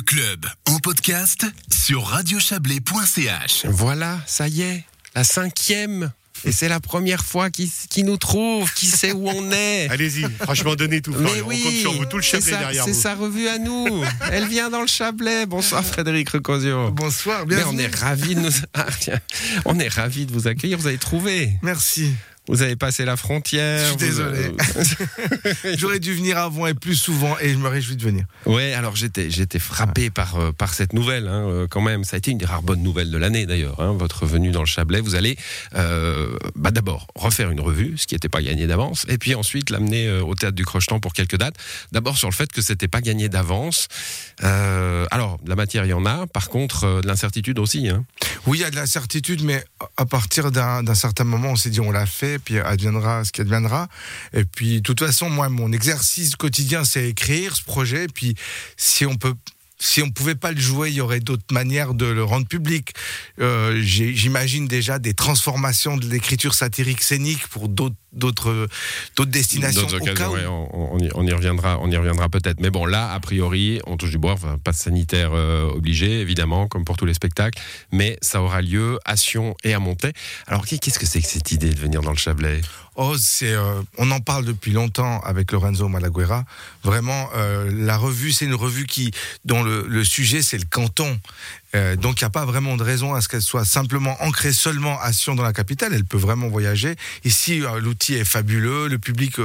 Le club en podcast sur radiochablais.ch. Voilà, ça y est, la cinquième. Et c'est la première fois qu'il qu'il nous trouve, qui sait où on est. Allez-y, franchement, donnez tout. Mais oui, on compte sur vous, tout le Chablais sa- derrière C'est sa revue à nous. Elle vient dans le Chablais. Bonsoir Frédéric Recosio. Bonsoir, Mais bienvenue. on est ravis de nous... Ah, on est ravis de vous accueillir. Vous avez trouvé. Merci. Vous avez passé la frontière. Je suis désolé. J'aurais dû venir avant et plus souvent et je me réjouis de venir. Ouais, alors j'étais j'étais frappé par euh, par cette nouvelle hein, euh, quand même. Ça a été une des rares bonnes nouvelles de l'année d'ailleurs. hein, votre venue dans le Chablais, vous allez euh, bah d'abord refaire une revue, ce qui n'était pas gagné d'avance, et puis ensuite l'amener euh, au théâtre du Crochetan pour quelques dates. D'abord sur le fait que c'était pas gagné d'avance. Euh, alors de la matière il y en a, par contre euh, de l'incertitude aussi. Hein. Oui, il y a de l'incertitude, mais à partir d'un certain moment, on s'est dit on l'a fait, puis adviendra ce qui adviendra. Et puis, de toute façon, moi, mon exercice quotidien, c'est écrire ce projet. Puis, si on peut. Si on pouvait pas le jouer, il y aurait d'autres manières de le rendre public. Euh, J'imagine déjà des transformations de l'écriture satirique scénique pour d'autres d'autres d'autres destinations. D'autres occasions, ouais, on, on y, on y reviendra, on y reviendra peut-être. Mais bon, là, a priori, on touche du bois, enfin, pas sanitaire euh, obligé, évidemment, comme pour tous les spectacles, mais ça aura lieu à Sion et à Montaix. Alors, qu'est-ce que c'est que cette idée de venir dans le Chablais? Oh, c'est, euh, on en parle depuis longtemps avec Lorenzo Malaguera. Vraiment, euh, la revue, c'est une revue qui, dont le, le sujet, c'est le canton. Euh, donc, il n'y a pas vraiment de raison à ce qu'elle soit simplement ancrée seulement à Sion dans la capitale. Elle peut vraiment voyager. Ici, l'outil est fabuleux. Le public,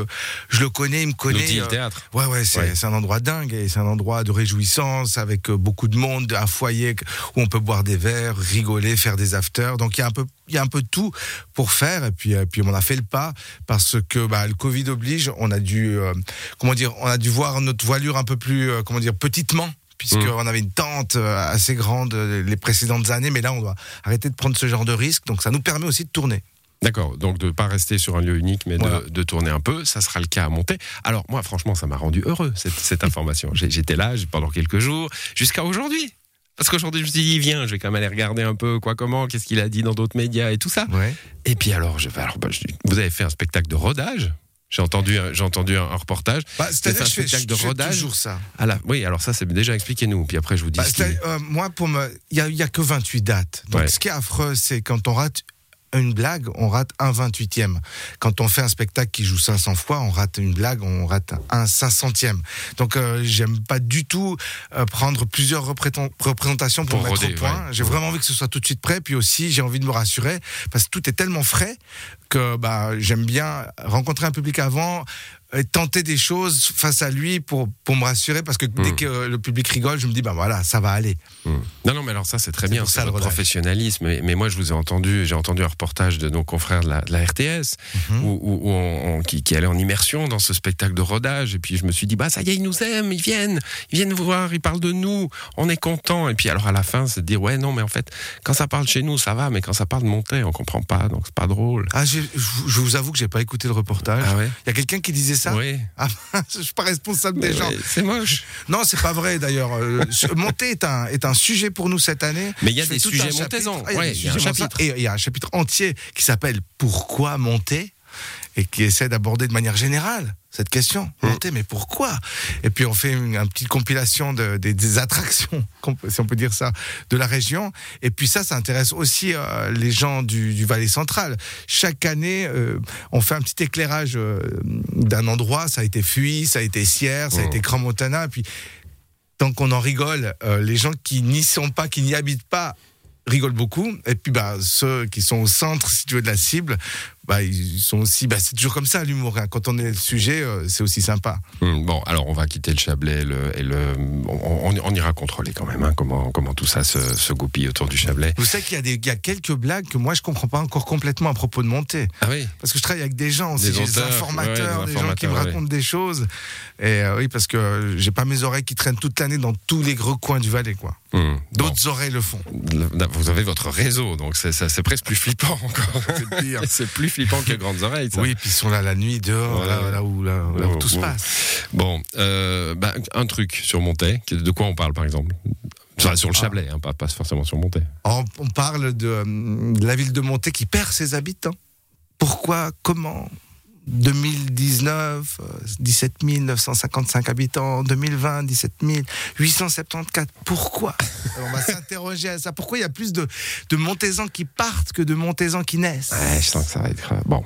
je le connais, il me connaît. L'outil, le théâtre. Ouais, ouais, c'est Ouais. c'est un endroit dingue et c'est un endroit de réjouissance avec beaucoup de monde, un foyer où on peut boire des verres, rigoler, faire des afters. Donc il y a un peu, il y a un peu tout pour faire et puis, euh, puis on a fait le pas parce que bah, le Covid oblige. On a dû, euh, comment dire, on a dû voir notre voilure un peu plus, euh, comment dire, petitement. Puisqu'on Mm. avait une tente euh, assez grande les précédentes années, mais là on doit arrêter de prendre ce genre de risque, donc ça nous permet aussi de tourner. D'accord, donc de ne pas rester sur un lieu unique, mais Voilà. de, de tourner un peu, ça sera le cas à Montaix. Alors, moi, franchement, ça m'a rendu heureux, cette, cette information. J'étais là pendant quelques jours, jusqu'à aujourd'hui. Parce qu'aujourd'hui, je me suis dit, viens, je vais quand même aller regarder un peu quoi, comment, qu'est-ce qu'il a dit dans d'autres médias et tout ça. Ouais. Et puis alors, je, alors bah, je- vous avez fait un spectacle de rodage. J'ai entendu, un- j'ai entendu un, un reportage. Bah, C'est-à-dire un je spectacle je de fais rodage. toujours ça. Ah là, oui, alors ça, c'est déjà expliquez-nous. Puis après, je vous dis. Bah, ce c'est- euh, moi, pour me, il y y a que 28 dates. Donc, Ouais. ce qui est affreux, c'est quand on rate une blague, on rate un 28e. Quand on fait un spectacle qui joue 500 fois, on rate une blague, on rate un 500e. Donc, euh, j'aime pas du tout euh, prendre plusieurs représent- représentations pour, Pour mettre roder, au point. ouais. J'ai vraiment envie que ce soit tout de suite prêt. Puis aussi, j'ai envie de me rassurer parce que tout est tellement frais que bah, j'aime bien rencontrer un public avant, tenter des choses face à lui pour, pour me rassurer parce que dès Mm. que le public rigole, je me dis, bah voilà, ça va aller. Hmm. Non, non, mais alors ça, c'est très bien, c'est ça, le professionnalisme. Mais, mais moi, je vous ai entendu, j'ai entendu un reportage de nos confrères de la, de la RTS, où, où- où on- on- qui, qui allaient en immersion dans ce spectacle de rodage. Et puis, je me suis dit, bah, ça y est, ils nous aiment, ils viennent, ils viennent voir, ils parlent de nous, on est content. Et puis, alors, à la fin, c'est de dire, ouais, non, mais en fait, quand ça parle chez nous, ça va, mais quand ça parle de Montaix, on comprend pas, donc c'est pas drôle. Ah, je vous- je vous avoue que j'ai pas écouté le reportage. Ah ouais? Il y a quelqu'un qui disait ça Oui. Ah, Je suis pas responsable Mais des gens. C'est moche. Non, c'est pas vrai d'ailleurs. Euh, Monter est un, est un sujet pour nous cette année. Mais il y a Je des sujets montezans. Ah, il y a Ouais, des il y a un sujets montezans. chapitre. Et il y a un chapitre entier qui s'appelle Pourquoi monter? et qui essaie d'aborder de manière générale cette question. Mmh. Mais pourquoi? Et puis on fait une, une petite compilation de- des, des attractions, si on peut dire ça, de la région. Et puis ça, ça intéresse aussi euh, les gens du, du Valais central. Chaque année, euh, on fait un petit éclairage euh, d'un endroit. Ça a été Fuy, ça a été Sierre, ça a Mmh. été Grand Montana. Puis tant qu'on en rigole, les gens qui n'y sont pas, qui n'y habitent pas, rigolent beaucoup. Et puis bah, ceux qui sont au centre, si tu veux, de la cible, bah, ils sont aussi. Bah, c'est toujours comme ça l'humour. hein. Quand on est le sujet, euh, c'est aussi sympa. Hum, Bon, alors on va quitter le Chablais et le, et le- on, on- on ira contrôler quand même hein, comment, comment tout ça se, se goupille autour du Chablais. Vous savez qu'il y, a des- il y a quelques blagues que moi je comprends pas encore complètement à propos de monter. Ah oui Parce que je travaille avec des gens aussi, Des j'ai des auteurs, informateurs, ouais, des des gens qui me racontent des choses. Et euh, oui, parce que euh, j'ai pas mes oreilles qui traînent toute l'année dans tous les gros coins du Valais, quoi. Bon. D'autres oreilles le font. Vous avez votre réseau, donc c'est ça- c'est presque plus flippant encore. C'est pire. C'est plus flippant que Grandes Oreilles. ça. Oui, puis ils sont là la nuit, dehors, Voilà. là, là où, là, là où Oh, tout se oh. passe. Bon, euh, bah, un truc sur Montaix. De quoi on parle par exemple? Sur, sur le Ah. Chablais, hein, pas, pas forcément sur. On, on parle de, euh, de la ville de Monté qui perd ses habitants. Pourquoi? Comment? 2019, euh, 17 955 habitants. 2020, 17 874. Pourquoi? Alors, On va s'interroger à ça. Pourquoi il y a plus de, de Montezans qui partent que de Montezans qui naissent? Ouais, je sens que ça va être. euh, Bon.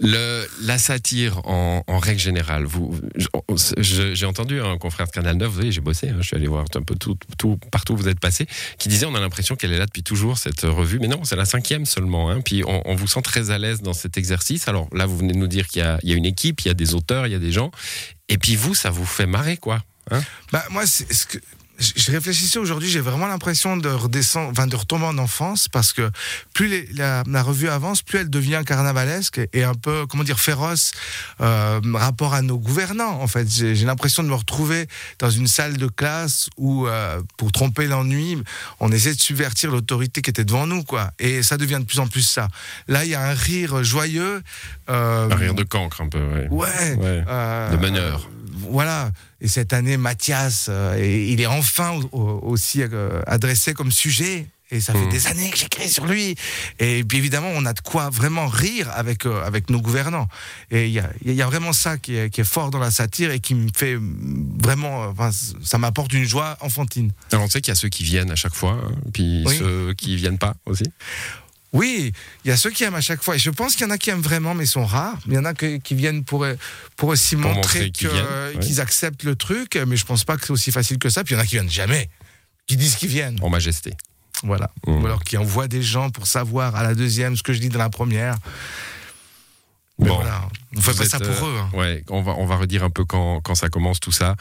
Le, la satire, en, en règle générale, vous, j'ai entendu un confrère de Canal 9, vous voyez, j'ai bossé, hein, je suis allé voir un peu tout, tout, partout où vous êtes passé, qui disait on a l'impression qu'elle est là depuis toujours, cette revue. Mais non, c'est la cinquième seulement. Hein, puis on, on vous sent très à l'aise dans cet exercice. Alors là, vous venez de nous dire qu'il y y a une équipe, il y a des auteurs, il y a des gens. Et puis vous, ça vous fait marrer, quoi. Hein? Bah, moi, c'est ce que. Je réfléchissais aujourd'hui, j'ai vraiment l'impression de redescendre, enfin de retomber en enfance parce que plus les- la, la revue avance, plus elle devient carnavalesque et, et un peu, comment dire, féroce euh, rapport à nos gouvernants. En fait, j'ai l'impression de me retrouver dans une salle de classe où, euh, pour tromper l'ennui, on essaie de subvertir l'autorité qui était devant nous, quoi. Et ça devient de plus en plus ça. Là, il y a un rire joyeux. euh, Un rire de cancre, un peu. Ouais. Ouais. Ouais. euh, De meneur. Voilà. Et cette année, Mathias, euh, et- il est enfin au- au- aussi euh, adressé comme sujet. Et ça fait Mhm. des années que j'écris sur lui. Et puis évidemment, on a de quoi vraiment rire avec, euh, avec nos gouvernants. Et il y a, il y a vraiment ça qui est, qui est fort dans la satire et qui me fait vraiment. Enfin, ça m'apporte une joie enfantine. Alors on sait qu'il y a ceux qui viennent à chaque fois, hein, puis Oui. ceux qui viennent pas aussi. Oui, il y a ceux qui aiment à chaque fois. Et je pense qu'il y en a qui aiment vraiment, mais ils sont rares. Il y en a que- qui viennent pour, euh, pour aussi Pour montrer qu'ils euh, qu'ils acceptent le truc. Mais je pense pas que c'est aussi facile que ça. Puis il y en a qui viennent jamais, qui disent qu'ils viennent. En majesté. Voilà. Mmh. Ou alors qui envoient des gens pour savoir à la deuxième ce que je dis dans la première. Mais Bon. voilà, on fait pas êtes, ça pour euh, eux. hein. Ouais, on va, on va redire un peu quand, quand ça commence tout ça.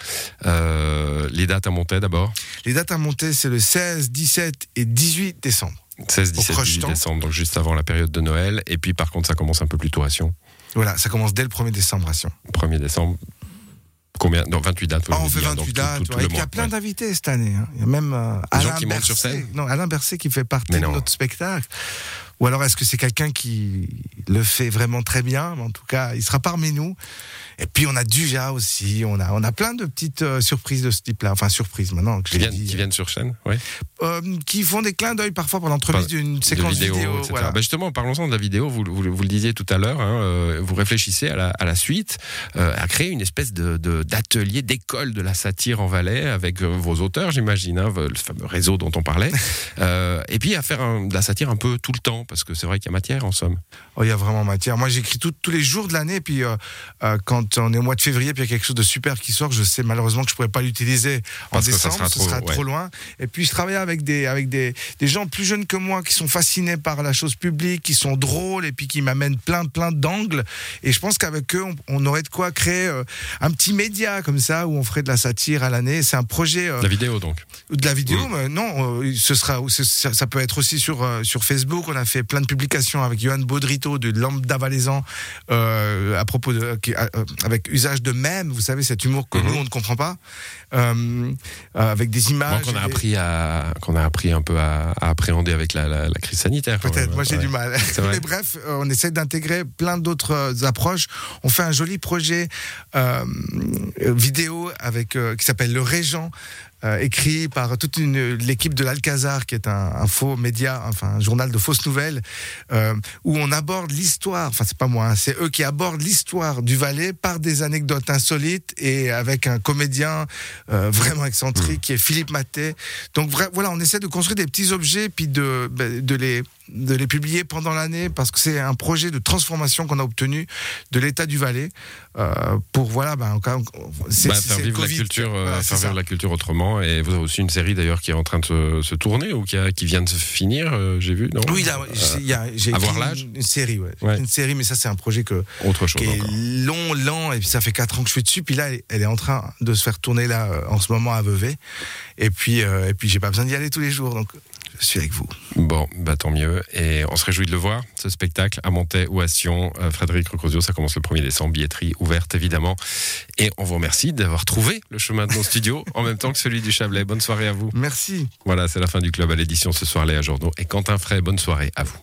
Euh, les dates à monter d'abord. Les dates à monter, c'est le 16, 17 et 18 décembre. 16, 17, 18 Crochetant. décembre, donc juste avant la période de Noël. Et puis par contre, ça commence un peu plus tôt à Sion. Voilà, ça commence dès le 1er décembre à Sion. 1er décembre. Combien? Non, 28 dates. Ah, on fait dit, hein, 28 donc tout- dates. tout- tout ouais. puis il y a plein ouais. d'invités cette année. hein. Il y a même euh, Des gens Alain qui sur Berset. scène Non, Alain Berset qui fait partie de notre spectacle. Ou alors est-ce que c'est quelqu'un qui le fait vraiment très bien? En tout cas, il sera parmi nous. Et puis on a Duja aussi. On a, on a plein de petites euh, surprises de ce type-là. Enfin, surprises maintenant que Qui j'ai viennent, dit. qui viennent sur chaîne, ouais. Euh, qui font des clins d'œil parfois pendant l'entremise d'une de séquence vidéo. etc. voilà. Bah justement, parlons-en de la vidéo. Vous, vous- vous le disiez tout à l'heure. hein, euh, vous réfléchissez à la, à la suite, euh, à créer une espèce de de- d'atelier, d'école de la satire en Valais avec euh, vos auteurs, j'imagine, hein, le fameux réseau dont on parlait. Euh, et puis à faire un- de la satire un peu tout le temps, parce que c'est vrai qu'il y a matière en somme. Oh, il y a vraiment matière. Moi, j'écris tous les jours de l'année. Puis, euh, euh, quand on est au mois de février, puis il y a quelque chose de super qui sort, je sais malheureusement que je pourrais pas l'utiliser en que ça décembre. sera trop- sera ouais. trop loin. Et puis, je travaille avec des, avec des, des gens plus jeunes que moi qui sont fascinés par la chose publique, qui sont drôles et puis qui m'amènent plein, plein d'angles. Et je pense qu'avec eux, on, on aurait de quoi créer euh, un petit média comme ça où on ferait de la satire à l'année. C'est un projet. euh, La vidéo donc. de la vidéo, mais non, ce sera, ça, ça peut être aussi sur, sur Facebook. On a fait plein de publications avec Johan Baudrito de Lambda Valaisan euh, à propos de, qui- euh, avec usage de mèmes, vous savez, cet humour que Mhm. nous, on ne comprend pas, euh, avec des images. qu'on a et appris à qu'on a appris un peu à, à appréhender avec la, la- la crise sanitaire. Peut-être, moi j'ai ouais. du mal. Mais bref, on essaie d'intégrer plein d'autres approches. On fait un joli projet vidéo avec qui s'appelle Le Régent. Euh, écrit par toute une- l'équipe de l'Alcazar, qui est un, un faux média, enfin un journal de fausses nouvelles, euh, où on aborde l'histoire. Enfin, c'est pas moi, hein, c'est eux qui abordent l'histoire du Valais par des anecdotes insolites et avec un comédien euh, vraiment excentrique qui est Philippe Maté. Donc vra- voilà, on essaie de construire des petits objets puis de, ben, de les de les publier pendant l'année parce que c'est un projet de transformation qu'on a obtenu de l'État du Valais pour voilà ben c'est Bah, c'est faire le vivre la Covid. culture, Voilà, c'est faire vivre la culture autrement. Et vous avez aussi une série d'ailleurs qui est en train de se, se tourner ou qui, a- qui vient de se finir, euh, j'ai vu, non? Oui, là, j'ai- Avoir l'âge une, une série, ouais. Ouais. Une série, mais ça, c'est un projet que, Autre chose qui est long, lent, et puis ça fait 4 ans que je suis dessus, puis là, elle, elle est en train de se faire tourner là, euh, en ce moment à Vevey. Et puis, euh, et puis j'ai pas besoin d'y aller tous les jours, donc je suis avec vous. Bon, bah tant mieux. Et on se réjouit de le voir, ce spectacle, à Montaix ou à Sion. Euh, Frédéric Recrosio, ça commence le 1er décembre, billetterie ouverte évidemment. Et on vous remercie d'avoir trouvé le chemin de nos studios en même temps que celui du Chablais. Bonne soirée à vous. Merci. Voilà, c'est la fin du club à l'édition ce soir, Léa Journaux et Quentin Fray. Bonne soirée à vous.